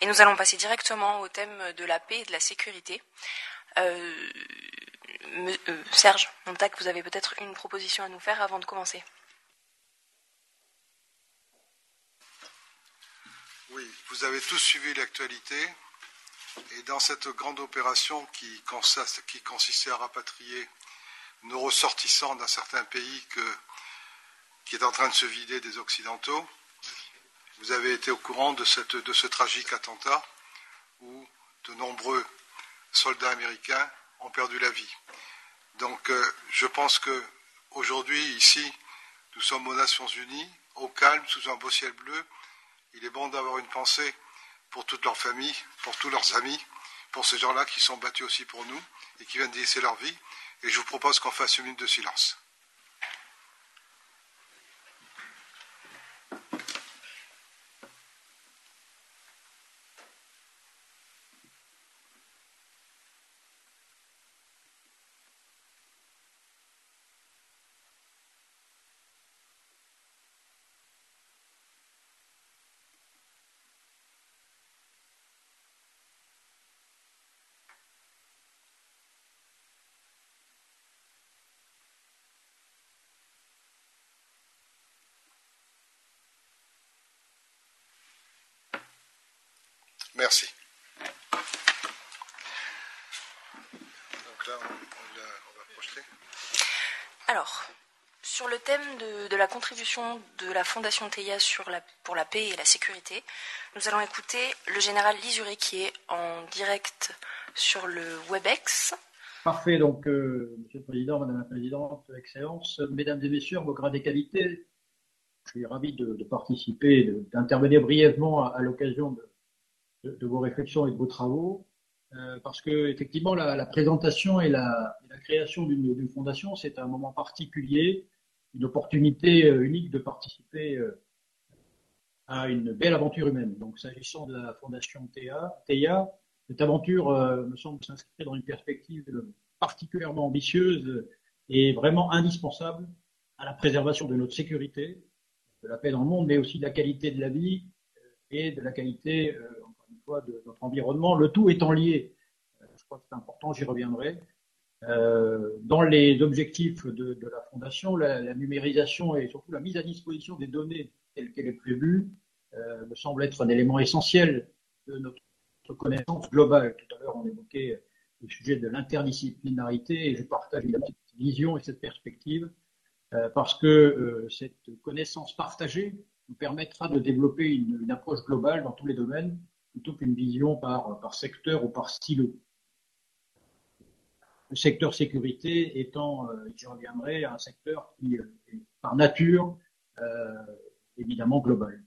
Et nous allons passer directement au thème de la paix et de la sécurité. Euh, euh, Serge Montac, vous avez peut-être une proposition à nous faire avant de commencer. Oui, vous avez tous suivi l'actualité. Et dans cette grande opération qui, consistait à rapatrier nos ressortissants d'un certain pays qui est en train de se vider des Occidentaux, vous avez été au courant de, ce tragique attentat où de nombreux soldats américains ont perdu la vie. Donc euh, je pense que aujourd'hui, ici, nous sommes aux Nations Unies, au calme, sous un beau ciel bleu. Il est bon d'avoir une pensée pour toute leur famille, pour tous leurs amis, pour ces gens-là qui sont battus aussi pour nous et qui viennent de laisser leur vie. Et je vous propose qu'on fasse une minute de silence. Merci. Donc là, on, va projeter. Alors, sur le thème de, la contribution de la Fondation TEIA pour la paix et la sécurité, nous allons écouter le général Lisuré qui est en direct sur le WebEx. Parfait, donc euh, Monsieur le Président, Madame la Présidente, Excellence, Mesdames et Messieurs, vos grades et qualités, je suis ravi de, participer, d'intervenir brièvement à l'occasion de, de, vos réflexions et de vos travaux, euh, parce que effectivement la, présentation et la, la création d'une fondation, c'est un moment particulier, une opportunité euh, unique de participer euh, à une belle aventure humaine. Donc s'agissant de la fondation TEIA, cette aventure me semble s'inscrire dans une perspective particulièrement ambitieuse et vraiment indispensable à la préservation de notre sécurité, de la paix dans le monde, mais aussi de la qualité de la vie et de la qualité de notre environnement, le tout étant lié. Euh, je crois que c'est important, j'y reviendrai. Euh, dans les objectifs de, la Fondation, la, numérisation et surtout la mise à disposition des données telles qu'elle est prévue euh, me semble être un élément essentiel de notre connaissance globale. Tout à l'heure, on évoquait le sujet de l'interdisciplinarité et je partage cette vision et cette perspective parce que cette connaissance partagée nous permettra de développer une, approche globale dans tous les domaines plutôt qu'une vision par, secteur ou par stylo. Le secteur sécurité étant, euh, j'y reviendrai, un secteur qui euh, est par nature euh, évidemment global.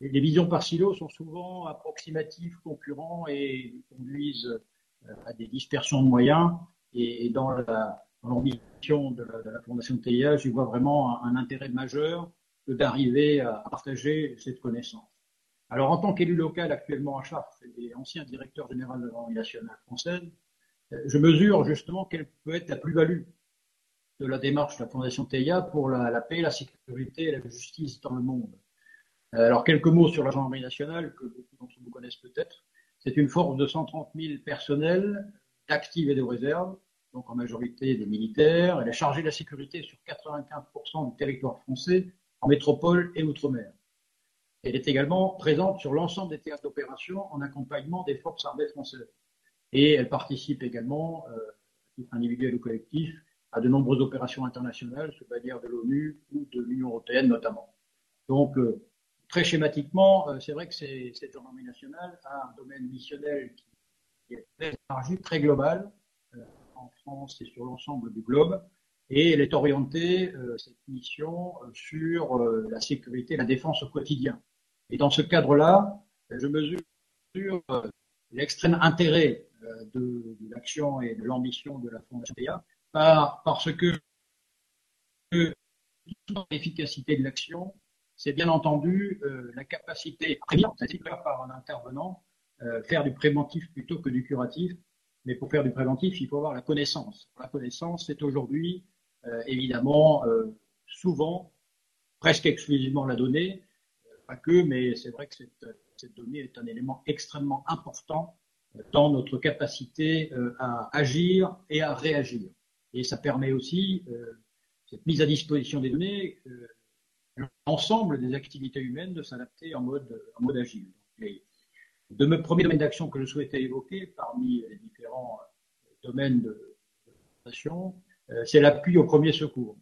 Les visions par silo sont souvent approximatives, concurrents et conduisent euh, à des dispersions de moyens. Et, dans l'ambition de, de, la Fondation TIA, j'y vois vraiment un intérêt majeur d'arriver à partager cette connaissance. Alors, en tant qu'élu local actuellement à Chartres et ancien directeur général de l'armée nationale française, euh, je mesure justement quelle peut être la plus-value de la démarche de la Fondation TEIA pour la, paix, la sécurité et la justice dans le monde. Euh, alors, quelques mots sur la gendarmerie nationale, que beaucoup d'entre vous connaissent peut-être. C'est une force de 130 000 personnels, d'actifs et de réserve, donc en majorité des militaires. Elle est chargée de la sécurité sur 95% du territoire français, en métropole et outre-mer. Elle est également présente sur l'ensemble des théâtres d'opération en accompagnement des forces armées françaises. Et elle participe également, euh, ou collectif, à de nombreuses opérations internationales, sous bannière de l'ONU ou de l'Union européenne notamment. Donc, euh, très schématiquement, euh, c'est vrai que cette gendarmerie nationale a un domaine missionnel qui est très élargi, très global, en France et sur l'ensemble du globe, et elle est orientée, cette mission, sur la sécurité et la défense au quotidien. Et dans ce cadre-là, je mesure euh, l'extrême intérêt euh, de, l'action et de l'ambition de la Fondation PA parce que l'efficacité de l'action, c'est bien entendu euh, la capacité à c'est-à-dire par un intervenant, faire du préventif plutôt que du curatif. Mais pour faire du préventif, il faut avoir la connaissance. La connaissance, c'est aujourd'hui évidemment souvent, presque exclusivement la donnée, pas que, mais c'est vrai que cette donnée est un élément extrêmement important dans notre capacité à agir et à réagir. Et ça permet aussi, cette mise à disposition des données, l'ensemble des activités humaines de s'adapter en mode, en mode agile. Les deux premiers domaines d'action que je souhaitais évoquer parmi les différents domaines de, de c'est l'appui au premier secours.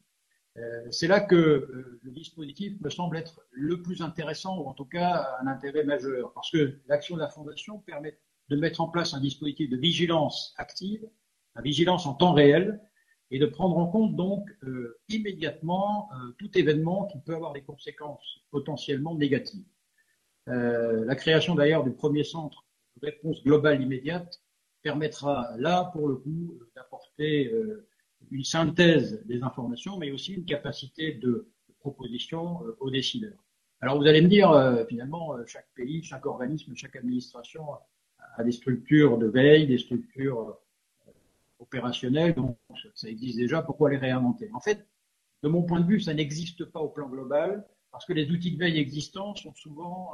Euh, c'est là que euh, le dispositif me semble être le plus intéressant, ou en tout cas un intérêt majeur, parce que l'action de la Fondation permet de mettre en place un dispositif de vigilance active, la vigilance en temps réel, et de prendre en compte donc euh, immédiatement tout événement qui peut avoir des conséquences potentiellement négatives. la création d'ailleurs du premier centre de réponse globale immédiate permettra là, pour le coup, d'apporter une synthèse des informations, mais aussi une capacité de, proposition euh, aux décideurs. Alors vous allez me dire, euh, finalement, euh, chaque pays, chaque organisme, chaque administration a des structures de veille, des structures opérationnelles, donc ça existe déjà, pourquoi les réinventer? En fait, de mon point de vue, ça n'existe pas au plan global, parce que les outils de veille existants sont souvent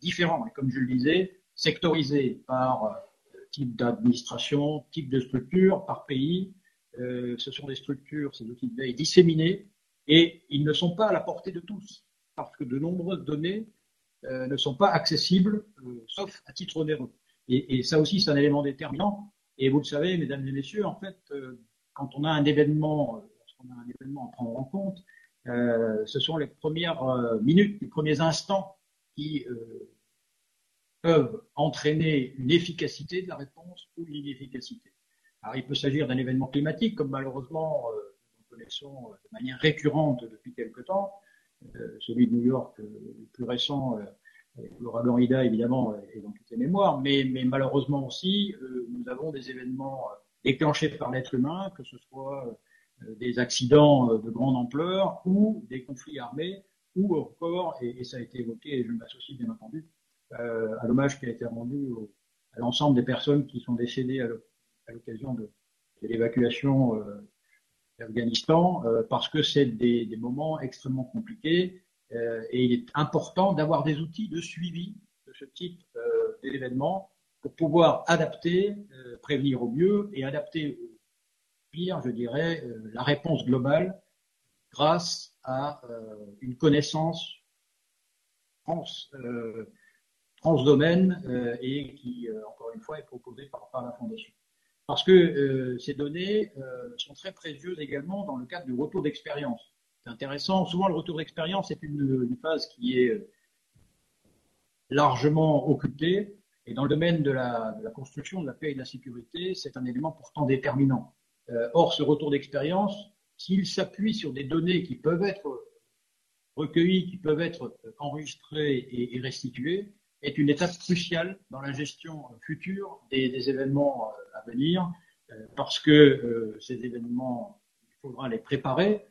différents, et comme je le disais, sectorisés par type d'administration, type de structure, par pays, euh, ce sont des structures, ces outils de veille disséminés, et ils ne sont pas à la portée de tous, parce que de nombreuses données euh, ne sont pas accessibles, euh, sauf à titre onéreux. Et, ça aussi, c'est un élément déterminant. Et vous le savez, mesdames et messieurs, en fait, quand on a un événement, lorsqu'on a un événement à prendre en compte, ce sont les premières minutes, les premiers instants qui peuvent entraîner une efficacité de la réponse ou une inefficacité. Alors, il peut s'agir d'un événement climatique, comme malheureusement euh, nous connaissons euh, de manière récurrente depuis quelque temps. Euh, celui de New York, le plus récent, l'ouragan Ida, évidemment, est dans toutes les mémoires, mais, malheureusement aussi, nous avons des événements déclenchés par l'être humain, que ce soit des accidents de grande ampleur ou des conflits armés, ou encore, et, ça a été évoqué, et je m'associe bien entendu, à l'hommage qui a été rendu à l'ensemble des personnes qui sont décédées à à l'occasion de, l'évacuation euh, d'Afghanistan, euh, parce que c'est des, moments extrêmement compliqués euh, et il est important d'avoir des outils de suivi de ce type d'événements pour pouvoir adapter, prévenir au mieux et adapter au pire, je dirais, la réponse globale grâce à une connaissance trans, transdomaine et qui, encore une fois, est proposée par la Fondation parce que euh, ces données euh, sont très précieuses également dans le cadre du retour d'expérience. C'est intéressant. Souvent, le retour d'expérience est une, phase qui est euh, largement occupée. Et dans le domaine de la, construction de la paix et de la sécurité, c'est un élément pourtant déterminant. Or, ce retour d'expérience, s'il s'appuie sur des données qui peuvent être recueillies, qui peuvent être enregistrées et restituées, est une étape cruciale dans la gestion future des, événements euh, à venir, euh, parce que euh, ces événements, il faudra les préparer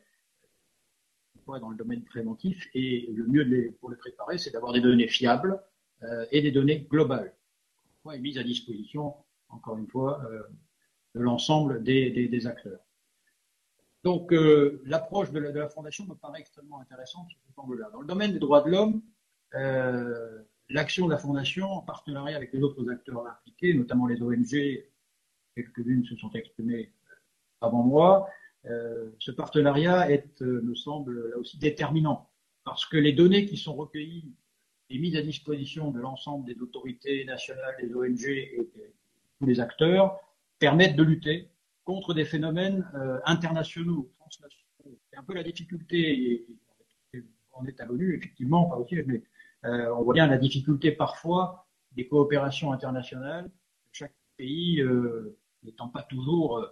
dans le domaine préventif, et le mieux pour les préparer, c'est d'avoir des données fiables et des données globales, et mises à disposition, encore une fois, de l'ensemble des, acteurs. Donc, l'approche de, la Fondation me paraît extrêmement intéressante sur ce angle-là. Dans le domaine des droits de l'homme, l'action de la Fondation, en partenariat avec les autres acteurs impliqués, notamment les ONG, quelques-unes se sont exprimées avant moi, euh, ce partenariat est, euh, me semble, là aussi déterminant, parce que les données qui sont recueillies et mises à disposition de l'ensemble des autorités nationales, des ONG et tous les acteurs permettent de lutter contre des phénomènes euh, internationaux, transnationaux. C'est un peu la difficulté, on est à l'ONU, effectivement, pas aussi, mais euh, on voit bien la difficulté parfois des coopérations internationales, chaque pays euh, n'étant pas toujours euh,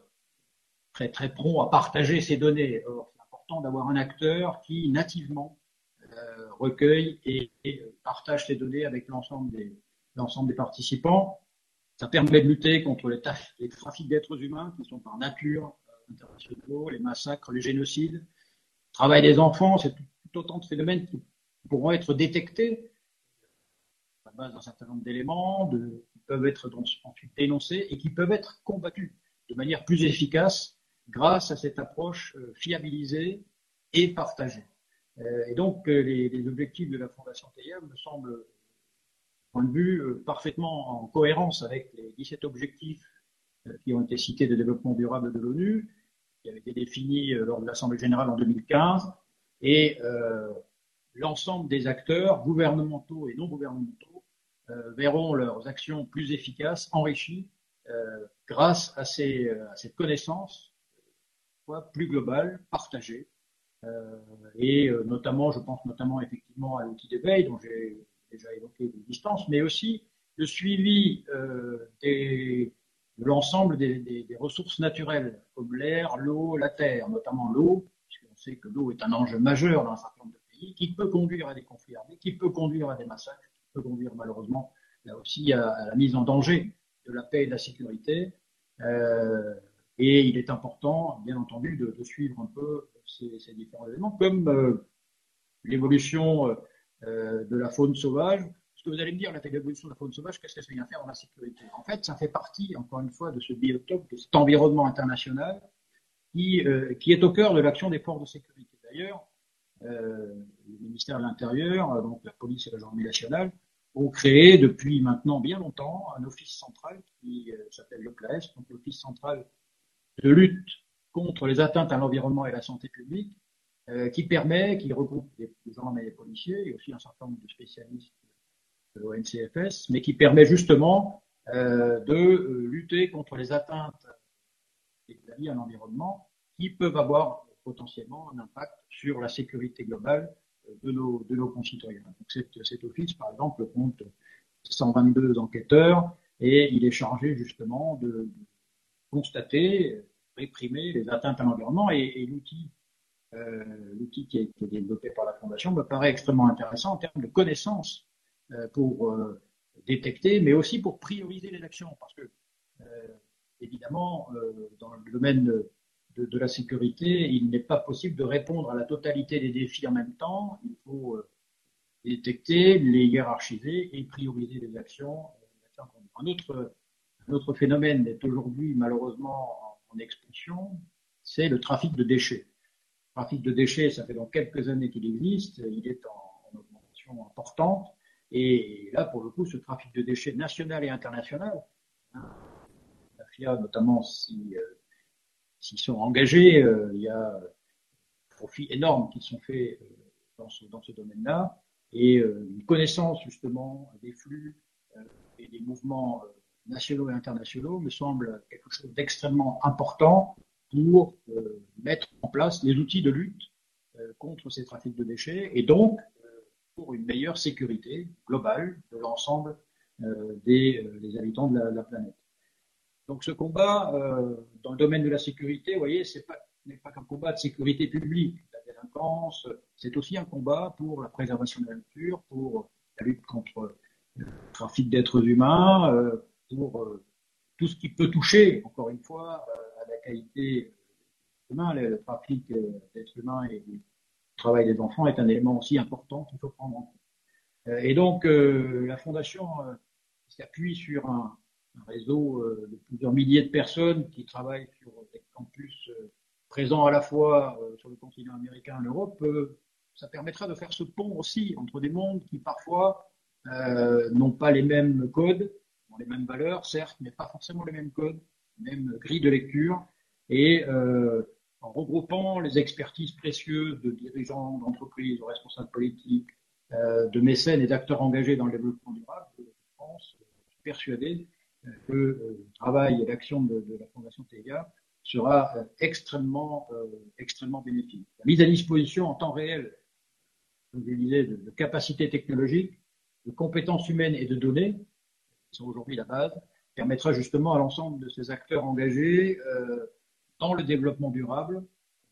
très très prompt à partager ses données. Or, c'est important d'avoir un acteur qui nativement recueille et, partage ses données avec l'ensemble des, participants. Ça permet de lutter contre les, les trafics d'êtres humains qui sont par nature internationaux, les massacres, les génocides, le travail des enfants, c'est tout autant de phénomènes qui pourront être détectés à base d'un certain nombre d'éléments, qui peuvent être ensuite dénoncés et qui peuvent être combattus de manière plus efficace grâce à cette approche euh, fiabilisée et partagée. Euh, et donc, euh, les, objectifs de la Fondation TEIA me semblent point de vue parfaitement en cohérence avec les 17 objectifs qui ont été cités de développement durable de l'ONU, qui avaient été définis lors de l'Assemblée générale en 2015, et l'ensemble des acteurs, gouvernementaux et non gouvernementaux, verront leurs actions plus efficaces, enrichies, grâce à, ces, à cette connaissance plus globale, partagée, euh, et euh, notamment, je pense notamment effectivement à l'outil d'éveil dont j'ai déjà évoqué les distances, mais aussi le suivi euh, de l'ensemble des, ressources naturelles, comme l'air, l'eau, la terre, notamment l'eau, puisqu'on sait que l'eau est un enjeu majeur dans un certain nombre de qui peut conduire à des conflits armés, qui peut conduire à des massacres, qui peut conduire malheureusement là aussi à, la mise en danger de la paix et de la sécurité. Euh, et il est important, bien entendu, de, suivre un peu ces, différents éléments, comme euh, l'évolution euh, de la faune sauvage. Ce que vous allez me dire, l'évolution de la faune sauvage, qu'est-ce que ça vient faire dans la sécurité? En fait, ça fait partie, encore une fois, de ce biotope, de cet environnement international qui, est au cœur de l'action des forces de sécurité. D'ailleurs, le ministère de l'Intérieur, donc la police et la gendarmerie nationale, ont créé depuis maintenant bien longtemps un office central qui s'appelle le donc l'office central de lutte contre les atteintes à l'environnement et la santé publique, euh, qui permet, qui regroupe des gendarmes et des policiers, et aussi un certain nombre de spécialistes de l'ONCFS, mais qui permet justement euh, de euh, lutter contre les atteintes à à l'environnement qui peuvent avoir potentiellement un impact sur la sécurité globale euh, de nos, de nos concitoyens. Donc cet, office, par exemple, compte 122 enquêteurs et il est chargé justement de, constater réprimer les atteintes à l'environnement et, l'outil euh, l'outil qui a été développé par la Fondation me paraît extrêmement intéressant en termes de connaissances euh, pour détecter, mais aussi pour prioriser les actions, parce que évidemment, dans le domaine de, de, la sécurité, il n'est pas possible de répondre à la totalité des défis en même temps. Il faut euh, détecter, les hiérarchiser et prioriser les actions. Un autre, un autre phénomène est aujourd'hui malheureusement en expulsion, c'est le trafic de déchets. Le trafic de déchets, ça fait donc quelques années qu'il existe, il est en, en, augmentation importante, et là, pour le coup, ce trafic de déchets national et international, hein, la FIA notamment, si, euh, sont engagés, euh, il y a profits énormes qui sont faits euh, dans ce, domaine-là, et euh, une connaissance justement des flux euh, et des mouvements nationaux et internationaux me semble quelque chose d'extrêmement important pour euh, mettre en place les outils de lutte euh, contre ces trafics de déchets et donc euh, pour une meilleure sécurité globale de l'ensemble euh, des, euh, des, habitants de la, planète. Donc ce combat dans le domaine de la sécurité, vous voyez, c'est pas n'est pas qu'un combat de sécurité publique. La délinquance, c'est aussi un combat pour la préservation de la nature, pour la lutte contre le trafic d'êtres humains, euh, pour euh, tout ce qui peut toucher, encore une fois, euh, à la qualité humaine. Le, le trafic euh, d'êtres humains et du travail des enfants est un élément aussi important qu'il faut prendre en compte. et donc, la Fondation s'appuie sur un, un réseau de plusieurs milliers de personnes qui travaillent sur des campus présents à la fois sur le continent américain et l'Europe. Ça permettra de faire ce pont aussi entre des mondes qui parfois euh, n'ont pas les mêmes codes, ont les mêmes valeurs, certes, mais pas forcément les mêmes codes, même grille de lecture. Et euh, en regroupant les expertises précieuses de dirigeants d'entreprises, de responsables politiques, euh, de mécènes et d'acteurs engagés dans le développement durable, je pense, je suis persuadé euh, euh, le travail et l'action de, la Fondation TEGA sera euh, extrêmement, euh, extrêmement bénéfique. La mise à disposition en temps réel, comme je disais, de, capacités technologiques, de compétences humaines et de données qui sont aujourd'hui la base, permettra justement à l'ensemble de ces acteurs engagés euh, dans le développement durable,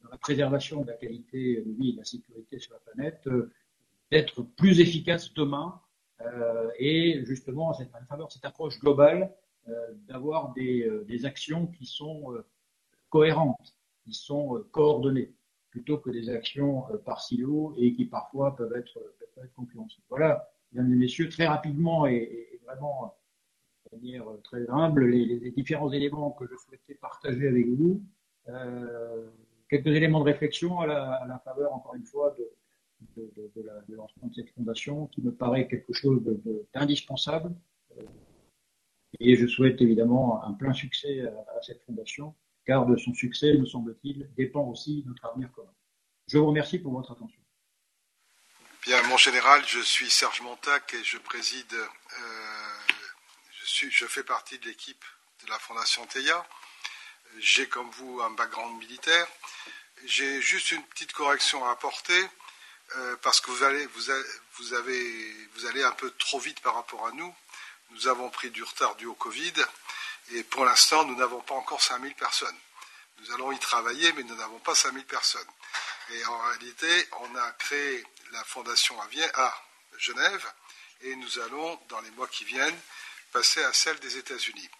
dans la préservation de la qualité de vie et de la sécurité sur la planète, euh, d'être plus efficaces demain euh, et justement cette, à faveur cette approche globale, euh, d'avoir des, euh, des, actions qui sont euh, cohérentes, qui sont coordonnées, plutôt que des actions par silo et qui parfois peuvent être, peuvent être concurrentielles. Voilà, mesdames et messieurs, très rapidement et, et vraiment de manière très humble les, les, différents éléments que je souhaitais partager avec vous. Euh, quelques éléments de réflexion à la, à la, faveur, encore une fois, de, de, de, de cette fondation qui me paraît quelque chose d'indispensable. Et je souhaite évidemment un plein succès à, cette fondation, car de son succès, me semble-t-il, dépend aussi notre avenir commun. Je vous remercie pour votre attention. Bien, mon général, je suis Serge Montac et je préside, euh, je, suis, je fais partie de l'équipe de la Fondation TEIA. J'ai comme vous un background militaire. J'ai juste une petite correction à apporter euh, parce que vous allez, vous, avez, vous allez un peu trop vite par rapport à nous. Nous avons pris du retard dû au Covid et pour l'instant, nous n'avons pas encore 5000 personnes. Nous allons y travailler, mais nous n'avons pas 5000 personnes. Et en réalité, on a créé la fondation à, Genève et nous allons, dans les mois qui viennent, passer à celle des États-Unis.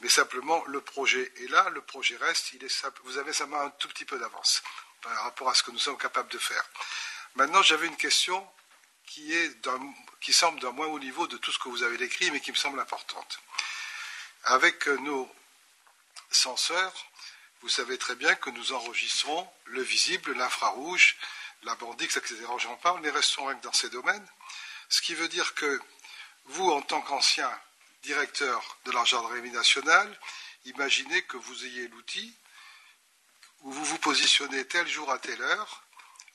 Mais simplement, le projet est là, le projet reste, il est, vous avez seulement un tout petit peu d'avance par rapport à ce que nous sommes capables de faire. Maintenant, j'avais une question qui, semble d'un moins haut niveau de tout ce que vous avez décrit, mais qui me semble importante. Avec nos senseurs, vous savez très bien que nous enregistrons le visible, l'infrarouge, la bandix, etc. J'en parle, mais restons dans ces domaines. Ce qui veut dire que vous, en tant qu'ancien directeur de la gendarmerie nationale, imaginez que vous ayez l'outil où vous vous positionnez tel jour à telle heure,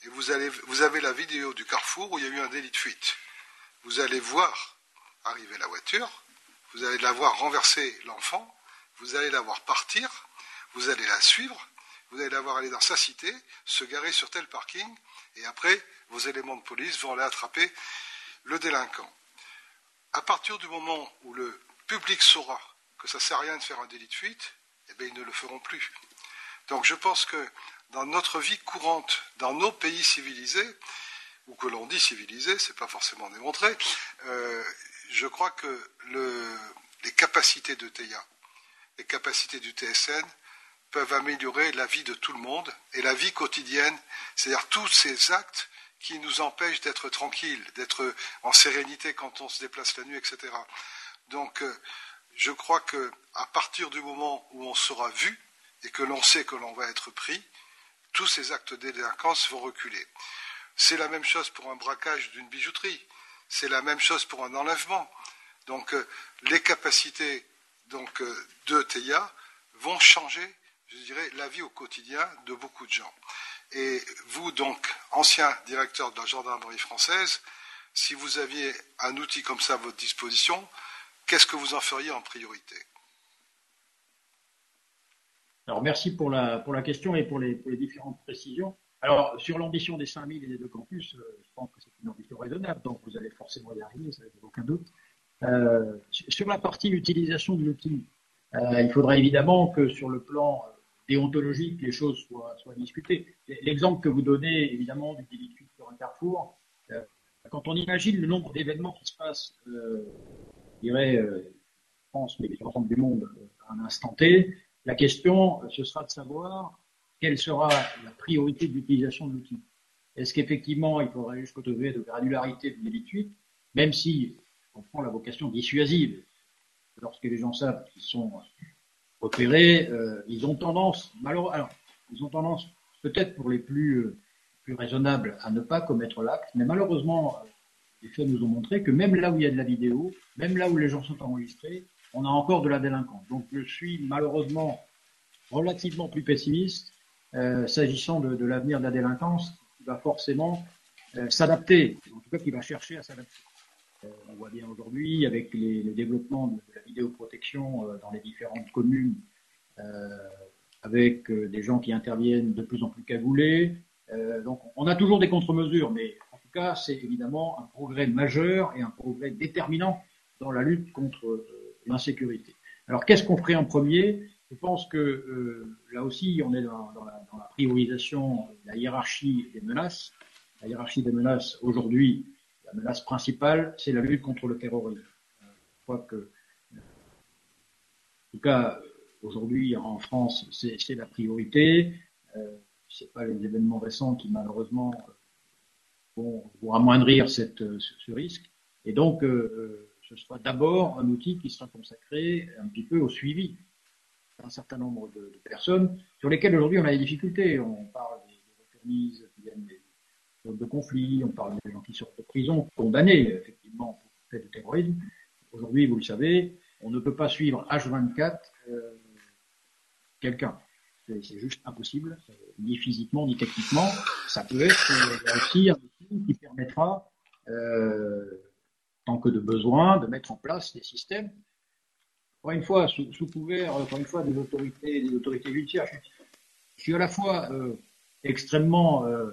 et vous, avez la vidéo du carrefour où il y a eu un délit de fuite. Vous allez voir arriver la voiture, vous allez la voir renverser l'enfant, vous allez la voir partir, vous allez la suivre, vous allez la voir aller dans sa cité, se garer sur tel parking, et après, vos éléments de police vont aller attraper le délinquant. À partir du moment où le public saura que ça ne sert à rien de faire un délit de fuite, eh bien, ils ne le feront plus. Donc je pense que dans notre vie courante, dans nos pays civilisés, ou que l'on dit civilisés, ce n'est pas forcément démontré, euh, je crois que les capacités de TEIA, les capacités du TSN peuvent améliorer la vie de tout le monde et la vie quotidienne, c'est-à-dire tous ces actes qui nous empêchent d'être tranquilles, d'être en sérénité quand on se déplace la nuit, etc. Donc, euh, je crois que à partir du moment où on sera vu et que l'on sait que l'on va être pris, tous ces actes de délinquance vont reculer. C'est la même chose pour un braquage d'une bijouterie. C'est la même chose pour un enlèvement. Donc, euh, les capacités donc, euh, de TEIA vont changer, je dirais, la vie au quotidien de beaucoup de gens. Et vous, donc, ancien directeur de la gendarmerie française, si vous aviez un outil comme ça à votre disposition, qu'est-ce que vous en feriez en priorité? Alors, merci pour la, pour la question et pour les, différentes précisions. Alors, sur l'ambition des 5000 et des deux campus, euh, je pense que c'est une ambition raisonnable, donc vous allez forcément y arriver, ça n'a aucun doute. Euh, sur la partie utilisation de l'outil, euh, il faudra évidemment que sur le plan déontologique, les choses soient, soient discutées. L'exemple que vous donnez, évidemment, du délit sur un carrefour, quand on imagine le nombre d'événements qui se passent, je dirais, je pense, mais l'ensemble du monde à un instant T, la question, ce sera de savoir quelle sera la priorité d'utilisation de l'outil. Est-ce qu'effectivement, il faudrait jusqu'au degré de granularité de l'étude, même si on prend la vocation dissuasive, lorsque les gens savent qu'ils sont opérés, euh, ils ont tendance, malheureusement, ils ont tendance, peut-être pour les plus, euh, raisonnables, à ne pas commettre l'acte, mais malheureusement, euh, les faits nous ont montré que même là où il y a de la vidéo, même là où les gens sont enregistrés, on a encore de la délinquance. Donc je suis malheureusement relativement plus pessimiste euh, s'agissant de, l'avenir de la délinquance, qui va forcément euh, s'adapter, en tout cas qui va chercher à s'adapter. Euh, on voit bien aujourd'hui avec les, les, développements de, la vidéoprotection dans les différentes communes, avec des gens qui interviennent de plus en plus cagoulés. donc on a toujours des contre-mesures, mais en tout cas c'est évidemment un progrès majeur et un progrès déterminant dans la lutte contre l'insécurité. Alors qu'est-ce qu'on ferait en premier? Je pense que euh, là aussi, on est dans, la, priorisation de la hiérarchie des menaces. La hiérarchie des menaces, aujourd'hui, la menace principale, c'est la lutte contre le terrorisme. Je crois que, en tout cas, aujourd'hui, en France, c'est la priorité. Euh, c'est pas les événements récents qui, malheureusement, vont, amoindrir cette, ce, risque. Et donc, euh, ce sera d'abord un outil qui sera consacré un petit peu au suivi d'un certain nombre de, personnes sur lesquelles aujourd'hui on a des difficultés. On parle des, des qui viennent de conflit, on parle des gens qui sortent de prison, condamnés effectivement pour fait de terrorisme. Aujourd'hui, vous le savez, on ne peut pas suivre H24 euh, quelqu'un. C'est juste impossible, euh, ni physiquement ni techniquement. Ça peut être euh, aussi un outil qui permettra, que de besoin, de mettre en place des systèmes. Encore une fois, sous, couvert, encore une fois, des autorités, des autorités judiciaires. Je suis à la fois euh, extrêmement euh,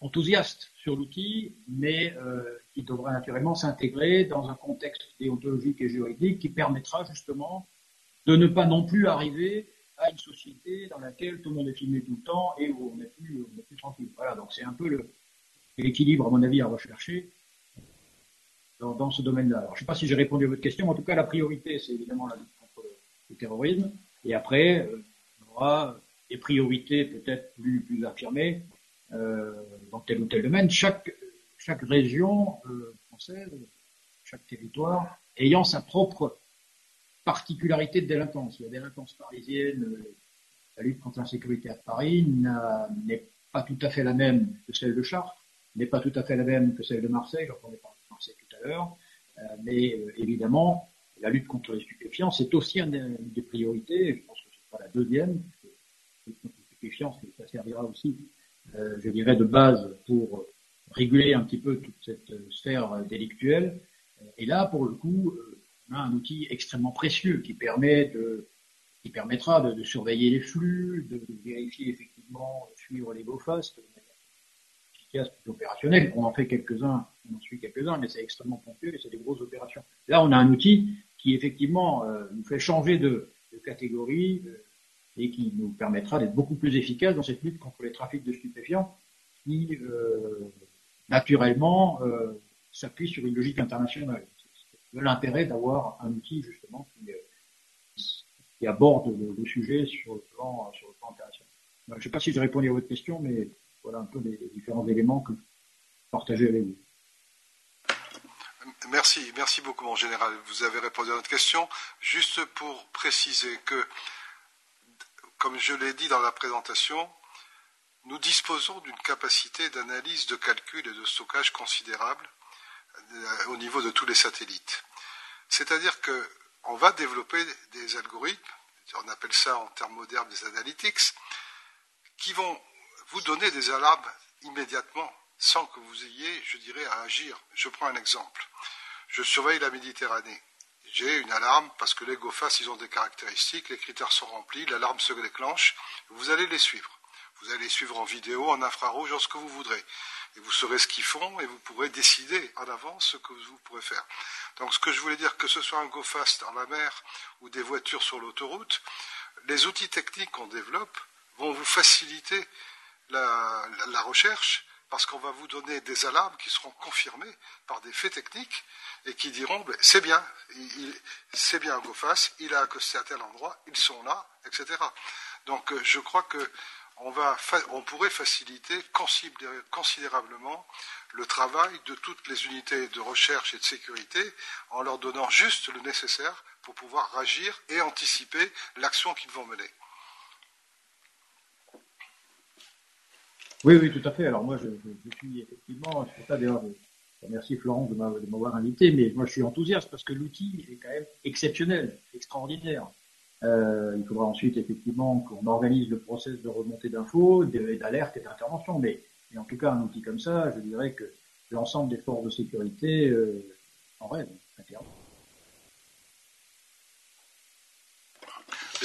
enthousiaste sur l'outil, mais euh, qui devrait naturellement s'intégrer dans un contexte déontologique et juridique qui permettra justement de ne pas non plus arriver à une société dans laquelle tout le monde est filmé tout le temps et où on n'est plus, plus tranquille. Voilà, donc c'est un peu l'équilibre, à mon avis, à rechercher dans, ce domaine-là. Alors, je ne sais pas si j'ai répondu à votre question, en tout cas, la priorité, c'est évidemment la lutte contre le terrorisme, et après, euh, on aura des priorités peut-être plus, affirmées euh, dans tel ou tel domaine. Chaque, région euh, française, chaque territoire, ayant sa propre particularité de délinquance. La délinquance parisienne, euh, la lutte contre l'insécurité à Paris n'est pas tout à fait la même que celle de Chartres, n'est pas tout à fait la même que celle de Marseille, tout à euh, mais euh, évidemment, la lutte contre les stupéfiants, c'est aussi une des priorités, je pense que ce sera la deuxième, la les stupéfiants, ça servira aussi, je dirais, de base pour réguler un petit peu toute cette sphère délictuelle. Et là, pour le coup, on a un outil extrêmement précieux qui permet de, qui permettra de, surveiller les flux, de, vérifier effectivement, suivre les beaux efficace, plus opérationnelle. On en fait quelques-uns, on en suit quelques-uns, mais c'est extrêmement ponctuel et c'est des grosses opérations. Là, on a un outil qui effectivement euh, nous fait changer de, catégorie euh, et qui nous permettra d'être beaucoup plus efficace dans cette lutte contre les trafics de stupéfiants qui, euh, naturellement, s'appuie sur une logique internationale de l'intérêt d'avoir un outil justement qui, aborde le, sujet sur le plan, sur le plan international. je ne sais pas si j'ai répondu à votre question, mais voilà un peu les, différents éléments que je partageais avec vous. Merci, merci beaucoup mon général. Vous avez répondu à notre question. Juste pour préciser que, comme je l'ai dit dans la présentation, nous disposons d'une capacité d'analyse, de calcul et de stockage considérable euh, au niveau de tous les satellites. C'est-à-dire qu'on va développer des algorithmes, on appelle ça en termes modernes des analytics, qui vont vous donner des alarmes immédiatement sans que vous ayez, je dirais, à agir. Je prends un exemple. Je surveille la Méditerranée. J'ai une alarme parce que les GOFAS, ils ont des caractéristiques, les critères sont remplis, l'alarme se déclenche, vous allez les suivre. Vous allez les suivre en vidéo, en infrarouge, en ce que vous voudrez et vous saurez ce qu'ils font et vous pourrez décider en avance ce que vous pourrez faire. Donc ce que je voulais dire, que ce soit un go-fast dans la mer ou des voitures sur l'autoroute, les outils techniques qu'on développe vont vous faciliter la, recherche parce qu'on va vous donner des alarmes qui seront confirmées par des faits techniques et qui diront ben, c'est bien, c'est bien go-fast, il a accosté à tel endroit, ils sont là, etc. Donc je crois que on pourrait faciliter considérablement le travail de toutes les unités de recherche et de sécurité en leur donnant juste le nécessaire pour pouvoir agir et anticiper l'action qu'ils vont mener. Oui, oui, tout à fait. Alors moi, je, je, je suis effectivement, c'est ça d'ailleurs, merci Florence de m'avoir invité, mais moi je suis enthousiaste parce que l'outil est quand même exceptionnel, extraordinaire. Euh, il faudra ensuite effectivement qu'on organise le process de remontée d'infos, d'alerte et d'intervention. Mais, mais, en tout cas, un outil comme ça, je dirais que l'ensemble des forces de sécurité euh, en rêve, clairement.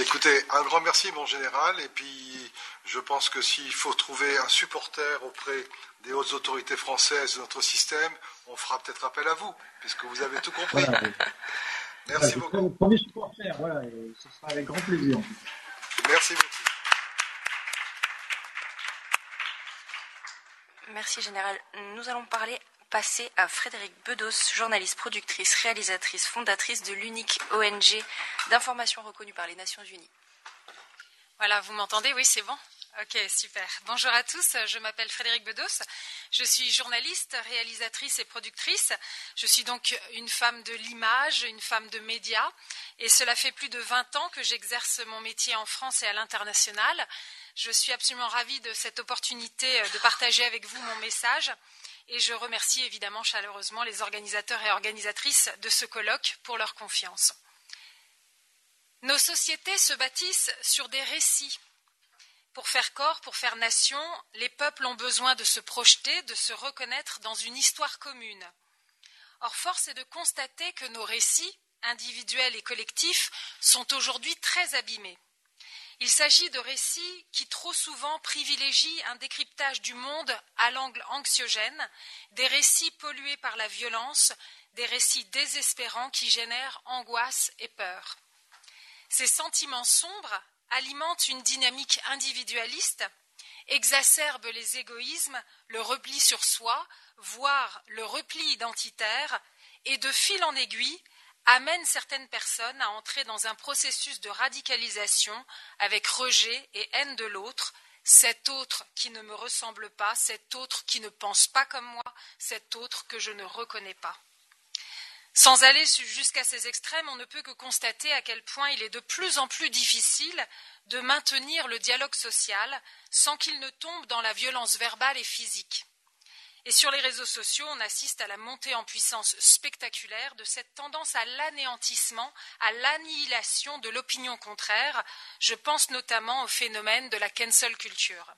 Écoutez, un grand merci, mon général. Et puis, je pense que s'il faut trouver un supporter auprès des hautes autorités françaises de notre système, on fera peut-être appel à vous, puisque vous avez tout compris. Voilà, Merci voilà, beaucoup. Premier support faire, voilà, et ce sera avec grand plaisir. Merci beaucoup. Merci Général. Nous allons parler, passer à Frédéric Bedos, journaliste, productrice, réalisatrice, fondatrice de l'unique ONG d'information reconnue par les Nations Unies. Voilà, vous m'entendez? Oui, c'est bon Ok, super. Bonjour à tous, je m'appelle Frédéric Bedos. Je suis journaliste, réalisatrice et productrice. Je suis donc une femme de l'image, une femme de médias. Et cela fait plus de 20 ans que j'exerce mon métier en France et à l'international. Je suis absolument ravie de cette opportunité de partager avec vous mon message et je remercie évidemment chaleureusement les organisateurs et organisatrices de ce colloque pour leur confiance. Nos sociétés se bâtissent sur des récits. Pour faire corps, pour faire nation, les peuples ont besoin de se projeter, de se reconnaître dans une histoire commune. Or, force est de constater que nos récits, individuels et collectifs, sont aujourd'hui très abîmés. Il s'agit de récits qui trop souvent privilégient un décryptage du monde à l'angle anxiogène, des récits pollués par la violence, des récits désespérants qui génèrent angoisse et peur. Ces sentiments sombres alimentent une dynamique individualiste, exacerbent les égoïsmes, le repli sur soi, voire le repli identitaire, et de fil en aiguille amène certaines personnes à entrer dans un processus de radicalisation avec rejet et haine de l'autre, cet autre qui ne me ressemble pas, cet autre qui ne pense pas comme moi, cet autre que je ne reconnais pas. Sans aller jusqu'à ces extrêmes, on ne peut que constater à quel point il est de plus en plus difficile de maintenir le dialogue social sans qu'il ne tombe dans la violence verbale et physique. Et sur les réseaux sociaux, on assiste à la montée en puissance spectaculaire de cette tendance à l'anéantissement, à l'annihilation de l'opinion contraire. Je pense notamment au phénomène de la cancel culture.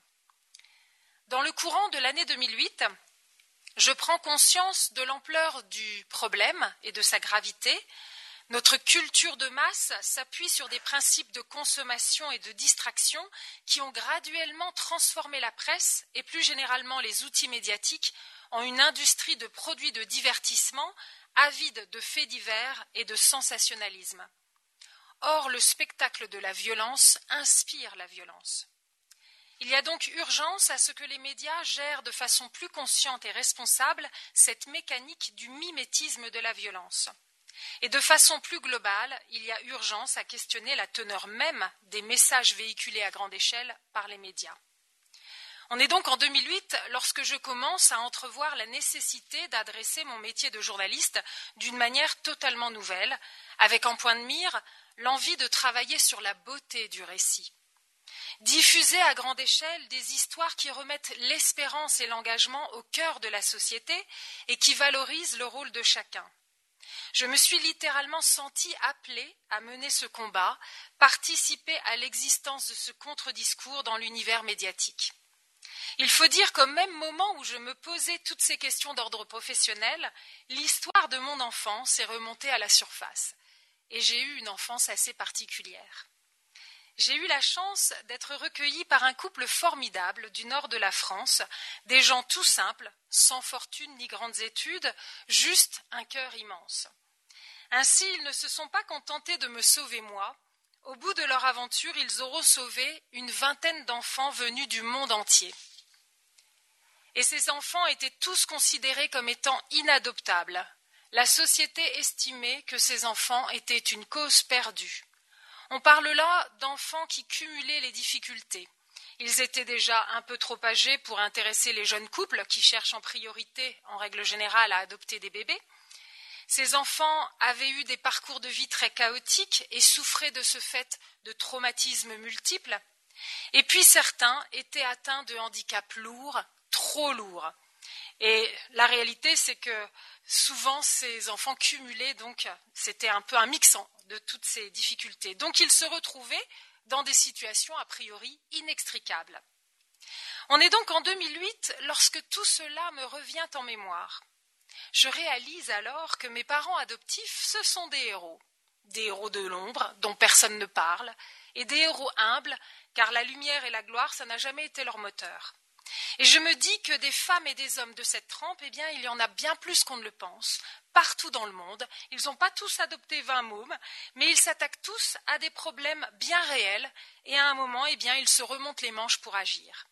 Dans le courant de l'année 2008, je prends conscience de l'ampleur du problème et de sa gravité, notre culture de masse s'appuie sur des principes de consommation et de distraction qui ont graduellement transformé la presse et plus généralement les outils médiatiques en une industrie de produits de divertissement avide de faits divers et de sensationnalisme. Or, le spectacle de la violence inspire la violence. Il y a donc urgence à ce que les médias gèrent de façon plus consciente et responsable cette mécanique du mimétisme de la violence. Et de façon plus globale, il y a urgence à questionner la teneur même des messages véhiculés à grande échelle par les médias. On est donc en 2008 lorsque je commence à entrevoir la nécessité d'adresser mon métier de journaliste d'une manière totalement nouvelle, avec en point de mire l'envie de travailler sur la beauté du récit. Diffuser à grande échelle des histoires qui remettent l'espérance et l'engagement au cœur de la société et qui valorisent le rôle de chacun. Je me suis littéralement sentie appelée à mener ce combat, participer à l'existence de ce contre-discours dans l'univers médiatique. Il faut dire qu'au même moment où je me posais toutes ces questions d'ordre professionnel, l'histoire de mon enfance est remontée à la surface. Et j'ai eu une enfance assez particulière. J'ai eu la chance d'être recueillie par un couple formidable du nord de la France, des gens tout simples, sans fortune ni grandes études, juste un cœur immense. Ainsi, ils ne se sont pas contentés de me sauver moi. Au bout de leur aventure, ils auront sauvé une vingtaine d'enfants venus du monde entier. Et ces enfants étaient tous considérés comme étant inadoptables. La société estimait que ces enfants étaient une cause perdue. On parle là d'enfants qui cumulaient les difficultés. Ils étaient déjà un peu trop âgés pour intéresser les jeunes couples qui cherchent en priorité, en règle générale, à adopter des bébés. Ces enfants avaient eu des parcours de vie très chaotiques et souffraient de ce fait de traumatismes multiples. Et puis certains étaient atteints de handicaps lourds, trop lourds. La réalité, c'est que souvent ces enfants cumulaient, donc c'était un peu un mixant de toutes ces difficultés. Donc ils se retrouvaient dans des situations a priori inextricables. On est donc en 2008 lorsque tout cela me revient en mémoire. Je réalise alors que mes parents adoptifs, ce sont des héros. Des héros de l'ombre, dont personne ne parle, et des héros humbles, car la lumière et la gloire, ça n'a jamais été leur moteur. Et je me dis que des femmes et des hommes de cette trempe, eh bien, il y en a bien plus qu'on ne le pense, partout dans le monde. Ils n'ont pas tous adopté vingt mômes, mais ils s'attaquent tous à des problèmes bien réels, et à un moment, eh ils se remontent les manches pour agir.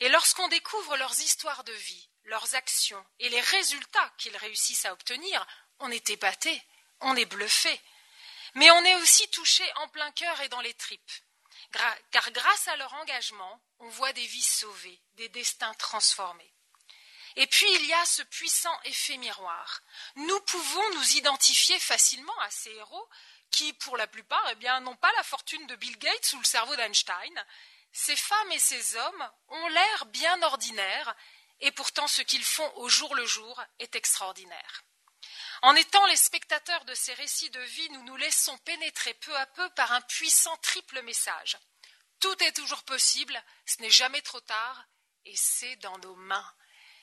Et lorsqu'on découvre leurs histoires de vie, leurs actions et les résultats qu'ils réussissent à obtenir, on est épaté, on est bluffé. Mais on est aussi touché en plein cœur et dans les tripes. Car grâce à leur engagement, on voit des vies sauvées, des destins transformés. Et puis il y a ce puissant effet miroir. Nous pouvons nous identifier facilement à ces héros qui, pour la plupart, eh n'ont pas la fortune de Bill Gates ou le cerveau d'Einstein. ces femmes et ces hommes ont l'air bien ordinaires, et pourtant ce qu'ils font au jour le jour est extraordinaire. En étant les spectateurs de ces récits de vie, nous nous laissons pénétrer peu à peu par un puissant triple message. Tout est toujours possible, ce n'est jamais trop tard, et c'est dans nos mains.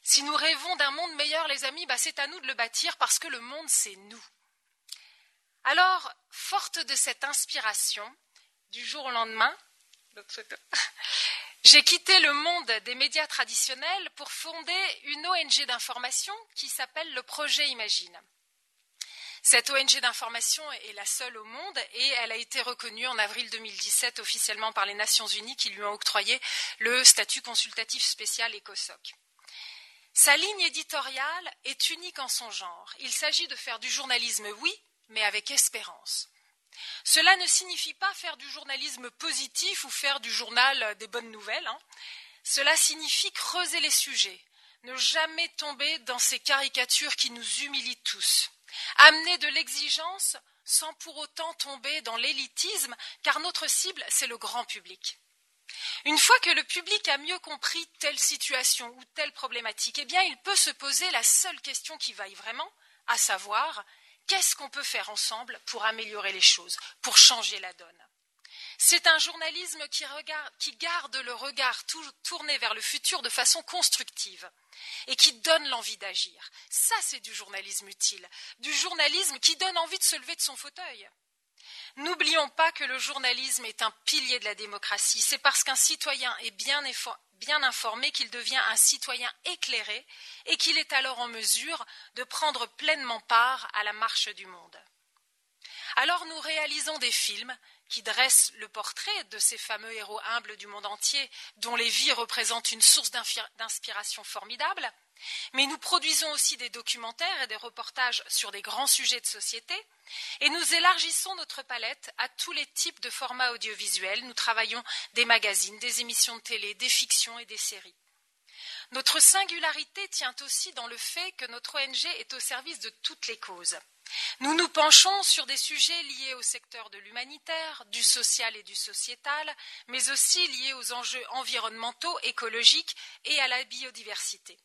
Si nous rêvons d'un monde meilleur, les amis, bah c'est à nous de le bâtir parce que le monde, c'est nous. Alors, forte de cette inspiration, du jour au lendemain, j'ai quitté le monde des médias traditionnels pour fonder une ONG d'information qui s'appelle le Projet Imagine. Cette ONG d'information est la seule au monde et elle a été reconnue en avril 2017 officiellement par les Nations Unies qui lui ont octroyé le statut consultatif spécial ECOSOC. Sa ligne éditoriale est unique en son genre. Il s'agit de faire du journalisme, oui, mais avec espérance. Cela ne signifie pas faire du journalisme positif ou faire du journal des bonnes nouvelles. Hein. Cela signifie creuser les sujets, ne jamais tomber dans ces caricatures qui nous humilient tous, amener de l'exigence sans pour autant tomber dans l'élitisme, car notre cible, c'est le grand public. Une fois que le public a mieux compris telle situation ou telle problématique, eh bien, il peut se poser la seule question qui vaille vraiment, à savoir Qu'est-ce qu'on peut faire ensemble pour améliorer les choses, pour changer la donne C'est un journalisme qui, qui, garde le regard tourné vers le futur de façon constructive et qui donne l'envie d'agir. Ça, c'est du journalisme utile, du journalisme qui donne envie de se lever de son fauteuil. N'oublions pas que le journalisme est un pilier de la démocratie. C'est parce qu'un citoyen est bien, informé qu'il devient un citoyen éclairé et qu'il est alors en mesure de prendre pleinement part à la marche du monde. Alors nous réalisons des films qui dressent le portrait de ces fameux héros humbles du monde entier, dont les vies représentent une source d'inspiration formidable, mais nous produisons aussi des documentaires et des reportages sur des grands sujets de société, et nous élargissons notre palette à tous les types de formats audiovisuels. Nous travaillons des magazines, des émissions de télé, des fictions et des séries. Notre singularité tient aussi dans le fait que notre ONG est au service de toutes les causes. Nous nous penchons sur des sujets liés au secteur de l'humanitaire, du social et du sociétal, mais aussi liés aux enjeux environnementaux, écologiques et à la biodiversité.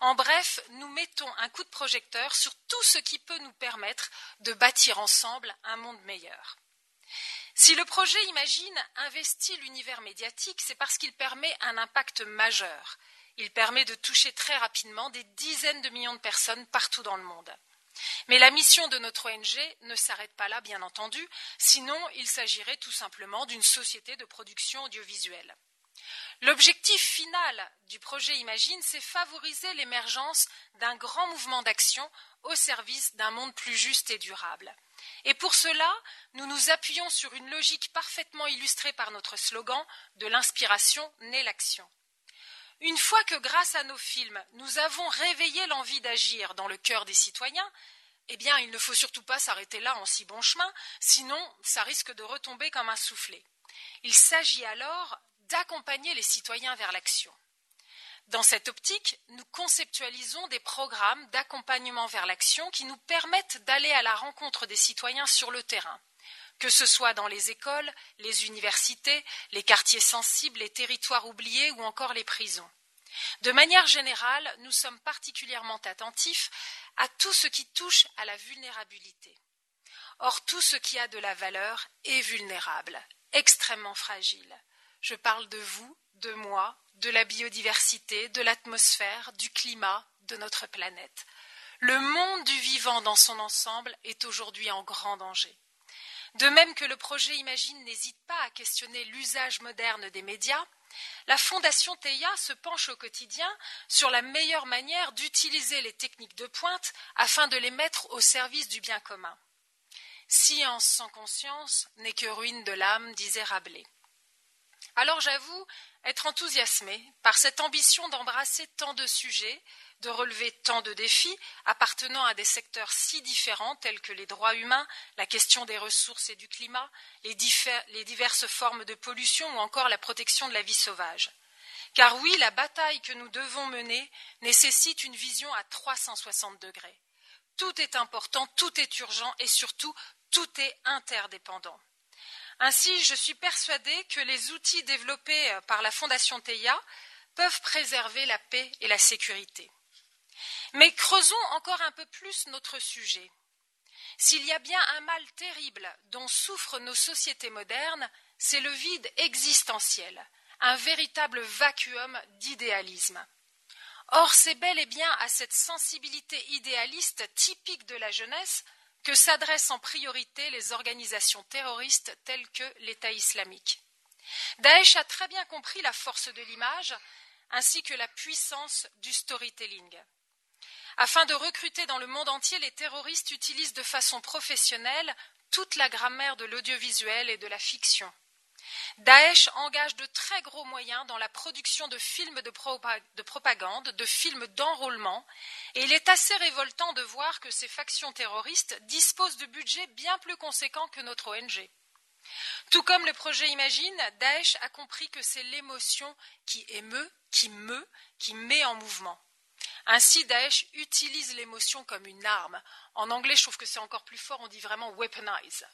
En bref, nous mettons un coup de projecteur sur tout ce qui peut nous permettre de bâtir ensemble un monde meilleur. Si le projet Imagine investit l'univers médiatique, c'est parce qu'il permet un impact majeur. Il permet de toucher très rapidement des dizaines de millions de personnes partout dans le monde. Mais la mission de notre ONG ne s'arrête pas là, bien entendu, sinon il s'agirait tout simplement d'une société de production audiovisuelle. L'objectif final du projet Imagine, c'est favoriser l'émergence d'un grand mouvement d'action au service d'un monde plus juste et durable. Et pour cela, nous nous appuyons sur une logique parfaitement illustrée par notre slogan de l'inspiration naît l'action. Une fois que grâce à nos films, nous avons réveillé l'envie d'agir dans le cœur des citoyens, eh bien, il ne faut surtout pas s'arrêter là en si bon chemin, sinon ça risque de retomber comme un soufflet. Il s'agit alors d'accompagner les citoyens vers l'action. Dans cette optique, nous conceptualisons des programmes d'accompagnement vers l'action qui nous permettent d'aller à la rencontre des citoyens sur le terrain, que ce soit dans les écoles, les universités, les quartiers sensibles, les territoires oubliés ou encore les prisons. De manière générale, nous sommes particulièrement attentifs à tout ce qui touche à la vulnérabilité. Or, tout ce qui a de la valeur est vulnérable, extrêmement fragile. Je parle de vous, de moi, de la biodiversité, de l'atmosphère, du climat, de notre planète. Le monde du vivant dans son ensemble est aujourd'hui en grand danger. De même que le projet Imagine n'hésite pas à questionner l'usage moderne des médias, la Fondation Theia se penche au quotidien sur la meilleure manière d'utiliser les techniques de pointe afin de les mettre au service du bien commun. Science sans conscience n'est que ruine de l'âme, disait Rabelais. Alors j'avoue être enthousiasmé par cette ambition d'embrasser tant de sujets, de relever tant de défis appartenant à des secteurs si différents tels que les droits humains, la question des ressources et du climat, les, les diverses formes de pollution ou encore la protection de la vie sauvage. Car oui, la bataille que nous devons mener nécessite une vision à 360 degrés. Tout est important, tout est urgent et surtout tout est interdépendant. Ainsi, je suis persuadée que les outils développés par la Fondation TEIA peuvent préserver la paix et la sécurité. Mais creusons encore un peu plus notre sujet. S'il y a bien un mal terrible dont souffrent nos sociétés modernes, c'est le vide existentiel, un véritable vacuum d'idéalisme. Or, c'est bel et bien à cette sensibilité idéaliste typique de la jeunesse que s'adressent en priorité les organisations terroristes telles que l'État islamique. Daesh a très bien compris la force de l'image ainsi que la puissance du storytelling. Afin de recruter dans le monde entier, les terroristes utilisent de façon professionnelle toute la grammaire de l'audiovisuel et de la fiction. Daesh engage de très gros moyens dans la production de films de, propagande, de films d'enrôlement, et il est assez révoltant de voir que ces factions terroristes disposent de budgets bien plus conséquents que notre ONG. Tout comme le projet Imagine, Daesh a compris que c'est l'émotion qui émeut, qui meut, qui met en mouvement. Ainsi, Daesh utilise l'émotion comme une arme. En anglais, je trouve que c'est encore plus fort, on dit vraiment weaponize.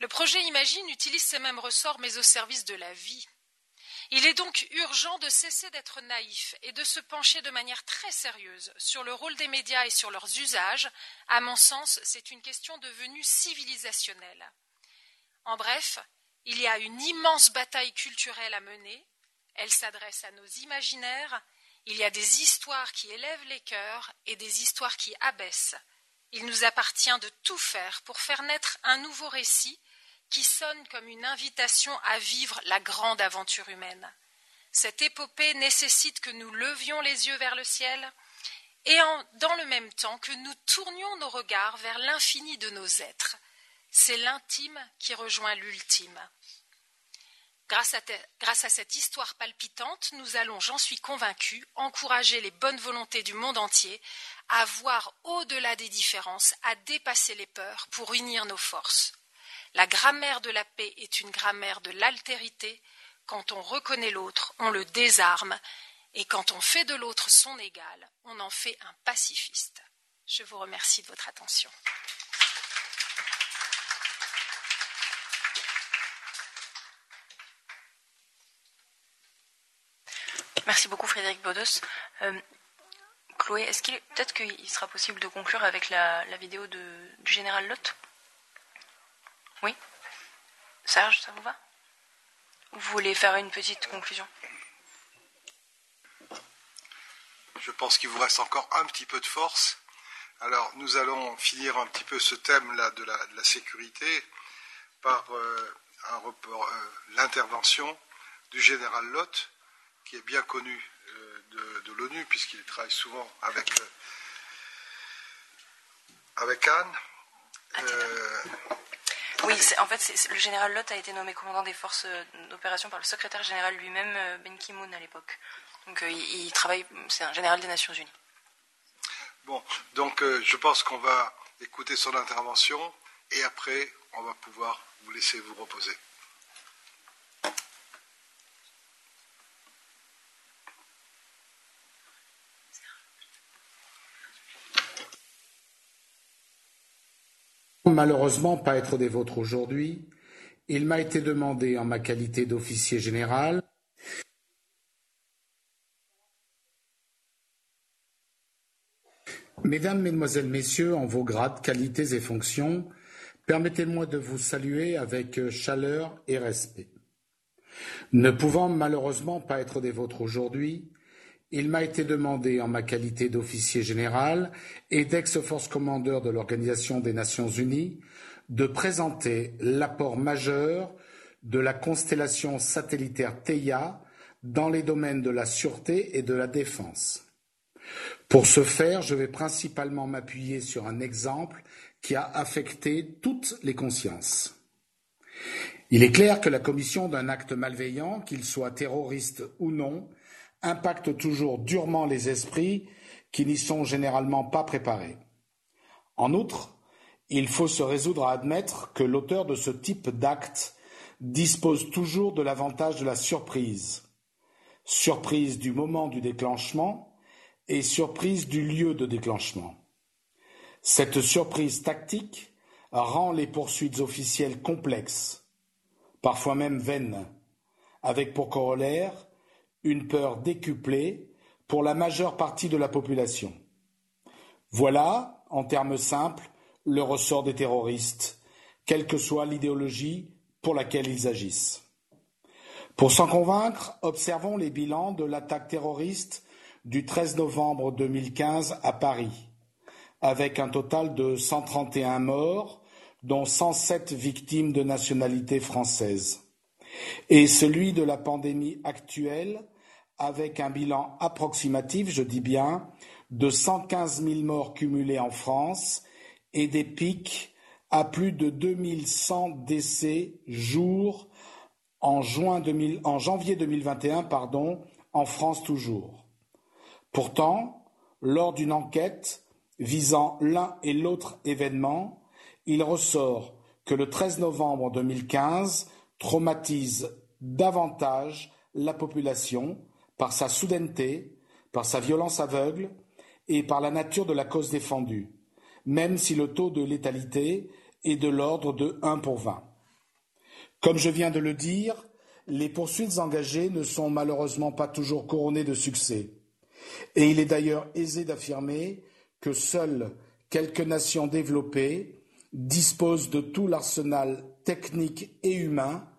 Le projet Imagine utilise ces mêmes ressorts, mais au service de la vie. Il est donc urgent de cesser d'être naïf et de se pencher de manière très sérieuse sur le rôle des médias et sur leurs usages. À mon sens, c'est une question devenue civilisationnelle. En bref, il y a une immense bataille culturelle à mener. Elle s'adresse à nos imaginaires il y a des histoires qui élèvent les cœurs et des histoires qui abaissent. Il nous appartient de tout faire pour faire naître un nouveau récit qui sonne comme une invitation à vivre la grande aventure humaine. Cette épopée nécessite que nous levions les yeux vers le ciel et dans le même temps que nous tournions nos regards vers l'infini de nos êtres. C'est l'intime qui rejoint l'ultime. Grâce à, cette histoire palpitante, nous allons, j'en suis convaincue, encourager les bonnes volontés du monde entier à voir au-delà des différences, à dépasser les peurs pour unir nos forces. La grammaire de la paix est une grammaire de l'altérité. Quand on reconnaît l'autre, on le désarme, et quand on fait de l'autre son égal, on en fait un pacifiste. Je vous remercie de votre attention. Merci beaucoup Frédéric Bodos. Euh, Chloé, est-ce qu'il peut-être qu'il sera possible de conclure avec la, vidéo du général Lott Oui Serge, ça vous va? Ou vous voulez faire une petite conclusion? Je pense qu'il vous reste encore un petit peu de force. Alors, nous allons finir un petit peu ce thème-là de, la, sécurité par euh, euh, l'intervention du général Lott qui est bien connu euh, de, l'ONU, puisqu'il travaille souvent avec, avec Anne. Euh, oui, en fait, le général Lott a été nommé commandant des forces d'opération par le secrétaire général lui-même, Ben Ki-moon, à l'époque. Donc il, travaille, c'est un général des Nations Unies. Bon, donc je pense qu'on va écouter son intervention et après, on va pouvoir vous laisser vous reposer. Malheureusement pas être des vôtres aujourd'hui, il m'a été demandé en ma qualité d'officier général Mesdames, Mesdemoiselles, Messieurs, en vos grades, qualités et fonctions, permettez-moi de vous saluer avec chaleur et respect. Ne pouvant malheureusement pas être des vôtres aujourd'hui, il m'a été demandé, en ma qualité d'officier général et d'ex-force commandeur de l'Organisation des Nations Unies, de présenter l'apport majeur de la constellation satellitaire TEIA dans les domaines de la sûreté et de la défense. Pour ce faire, je vais principalement m'appuyer sur un exemple qui a affecté toutes les consciences. Il est clair que la commission d'un acte malveillant, qu'il soit terroriste ou non, impacte toujours durement les esprits qui n'y sont généralement pas préparés. En outre, il faut se résoudre à admettre que l'auteur de ce type d'acte dispose toujours de l'avantage de la surprise. Surprise du moment du déclenchement et surprise du lieu de déclenchement. Cette surprise tactique rend les poursuites officielles complexes. parfois même vaine, avec pour corollaire une peur décuplée pour la majeure partie de la population. Voilà, en termes simples, le ressort des terroristes, quelle que soit l'idéologie pour laquelle ils agissent. Pour s'en convaincre, observons les bilans de l'attaque terroriste du 13 novembre 2015 à Paris, avec un total de 131 morts, dont 107 victimes de nationalité française, et celui de la pandémie actuelle, avec un bilan approximatif, je dis bien, de 115 000 morts cumulés en France et des pics à plus de 2100 décès jour en, juin 2000, en janvier 2021 pardon, en France toujours. Pourtant, lors d'une enquête visant l'un et l'autre événement, il ressort que le 13 novembre 2015 traumatise davantage la population par sa soudaineté, par sa violence aveugle et par la nature de la cause défendue, même si le taux de létalité est de l'ordre de 1 pour 20. Comme je viens de le dire, les poursuites engagées ne sont malheureusement pas toujours couronnées de succès. Et il est d'ailleurs aisé d'affirmer que seules quelques nations développées disposent de tout l'arsenal technique et humain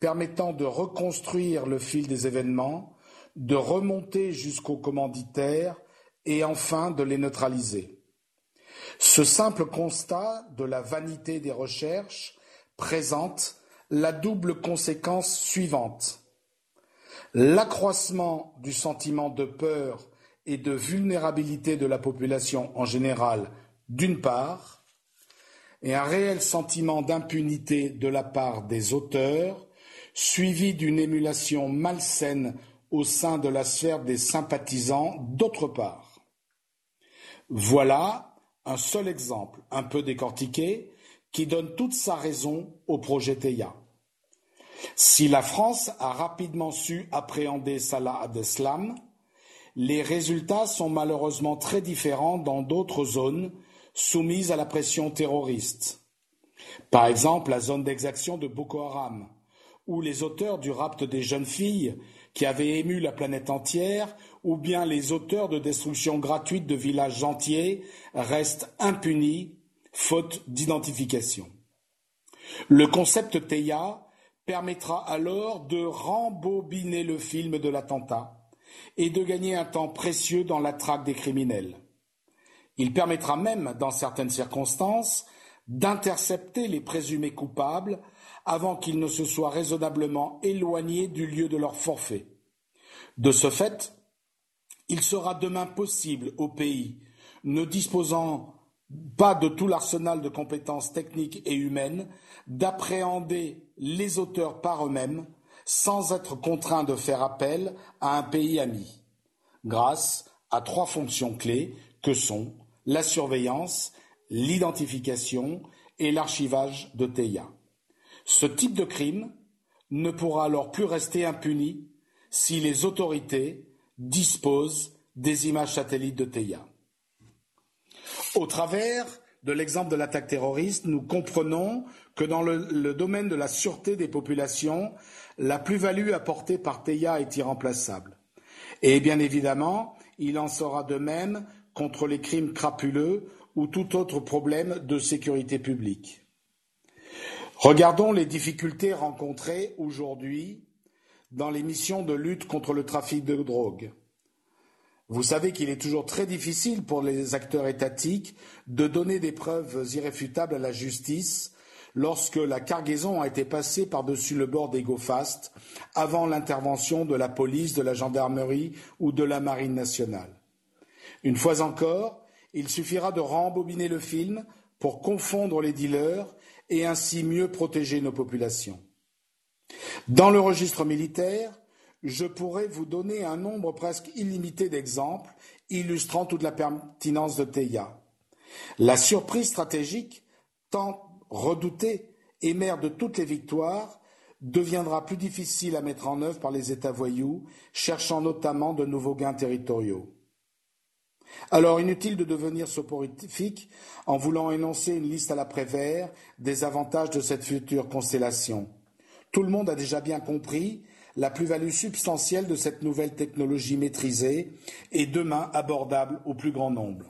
permettant de reconstruire le fil des événements, de remonter jusqu'aux commanditaires et enfin de les neutraliser. Ce simple constat de la vanité des recherches présente la double conséquence suivante. L'accroissement du sentiment de peur et de vulnérabilité de la population en général, d'une part, et un réel sentiment d'impunité de la part des auteurs, suivi d'une émulation malsaine au sein de la sphère des sympathisants, d'autre part. Voilà un seul exemple, un peu décortiqué, qui donne toute sa raison au projet Teia. Si la France a rapidement su appréhender Salah ad-Eslam, les résultats sont malheureusement très différents dans d'autres zones soumises à la pression terroriste. Par exemple, la zone d'exaction de Boko Haram, où les auteurs du rapt des jeunes filles qui avaient ému la planète entière, ou bien les auteurs de destruction gratuite de villages entiers restent impunis faute d'identification. Le concept Teia permettra alors de rembobiner le film de l'attentat et de gagner un temps précieux dans la traque des criminels. Il permettra même, dans certaines circonstances, d'intercepter les présumés coupables avant qu'ils ne se soient raisonnablement éloignés du lieu de leur forfait. De ce fait, il sera demain possible au pays, ne disposant pas de tout l'arsenal de compétences techniques et humaines, d'appréhender les auteurs par eux-mêmes sans être contraints de faire appel à un pays ami, grâce à trois fonctions clés que sont la surveillance, l'identification et l'archivage de TEIA. Ce type de crime ne pourra alors plus rester impuni si les autorités disposent des images satellites de TEIA. Au travers de l'exemple de l'attaque terroriste, nous comprenons que dans le, domaine de la sûreté des populations, la plus-value apportée par TEIA est irremplaçable. Et bien évidemment, il en sera de même contre les crimes crapuleux ou tout autre problème de sécurité publique. Regardons les difficultés rencontrées aujourd'hui dans les missions de lutte contre le trafic de drogue. Vous savez qu'il est toujours très difficile pour les acteurs étatiques de donner des preuves irréfutables à la justice lorsque la cargaison a été passée par-dessus le bord des GoFast avant l'intervention de la police, de la gendarmerie ou de la marine nationale. Une fois encore, il suffira de rembobiner le film pour confondre les dealers et ainsi mieux protéger nos populations. Dans le registre militaire, je pourrais vous donner un nombre presque illimité d'exemples illustrant toute la pertinence de Teia. La surprise stratégique, tant redoutée et mère de toutes les victoires, deviendra plus difficile à mettre en œuvre par les États voyous, cherchant notamment de nouveaux gains territoriaux. Alors inutile de devenir soporifique en voulant énoncer une liste à la Prévert des avantages de cette future constellation. Tout le monde a déjà bien compris la plus-value substantielle de cette nouvelle technologie maîtrisée et demain abordable au plus grand nombre.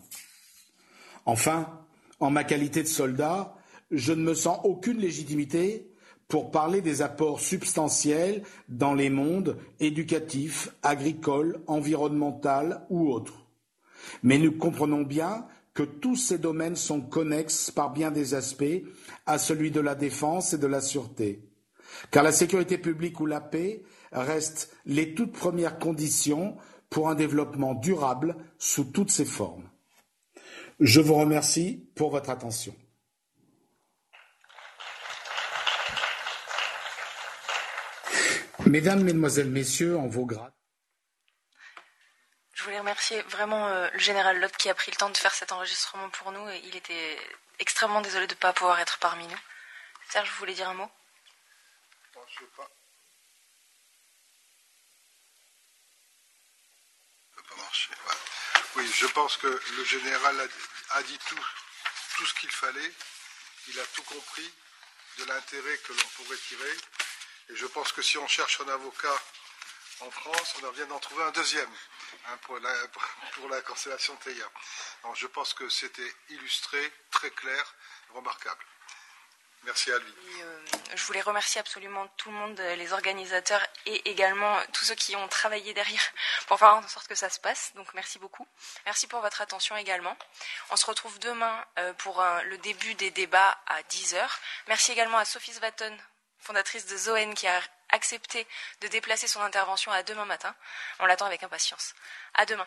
Enfin, en ma qualité de soldat, je ne me sens aucune légitimité pour parler des apports substantiels dans les mondes éducatifs, agricoles, environnemental ou autres. Mais nous comprenons bien que tous ces domaines sont connexes par bien des aspects à celui de la défense et de la sûreté. Car la sécurité publique ou la paix restent les toutes premières conditions pour un développement durable sous toutes ses formes. Je vous remercie pour votre attention. Mesdames, Mesdemoiselles, Messieurs, en vos. Je voulais remercier vraiment euh, le général Lott qui a pris le temps de faire cet enregistrement pour nous. Et il était extrêmement désolé de ne pas pouvoir être parmi nous. Serge, vous voulez dire un mot? Je sais pas. Ça pas marcher. Oui, je pense que le général a, dit tout ce qu'il fallait. Il a tout compris de l'intérêt que l'on pourrait tirer. Et je pense que si on cherche un avocat en France, on vient d'en trouver un deuxième hein, pour, la, constellation Théia. je pense que c'était illustré, très clair, remarquable. Merci à lui. Euh, je voulais remercier absolument tout le monde, les organisateurs et également tous ceux qui ont travaillé derrière pour faire en sorte que ça se passe. Donc merci beaucoup. Merci pour votre attention également. On se retrouve demain euh, pour euh, le début des débats à 10h. Merci également à Sophie Svaton fondatrice de Zoen, qui a accepté de déplacer son intervention à demain matin. On l'attend avec impatience. À demain.